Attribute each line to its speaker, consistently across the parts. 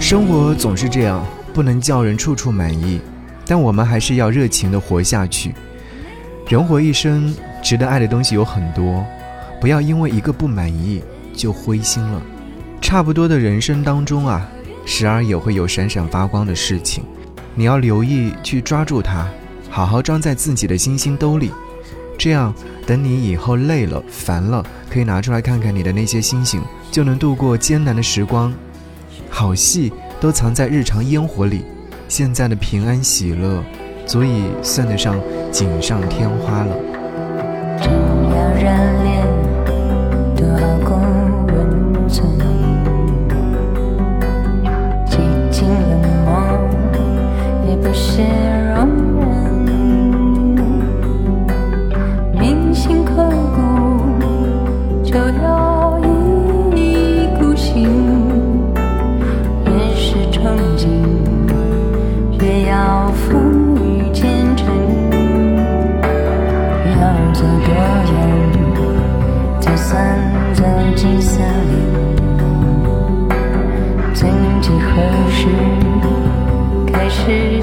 Speaker 1: 生活总是这样，不能叫人处处满意，但我们还是要热情的活下去。人活一生，值得爱的东西有很多，不要因为一个不满意就灰心了。差不多的人生当中啊，时而也会有闪闪发光的事情，你要留意去抓住它，好好装在自己的星星兜里。这样，等你以后累了、烦了，可以拿出来看看你的那些星星，就能度过艰难的时光。好戏都藏在日常烟火里，现在的平安喜乐，足以算得上锦上添花了。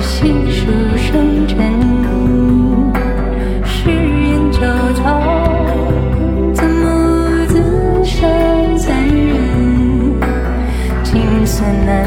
Speaker 2: 细数生辰，誓言久草，怎么自伤残忍？情算难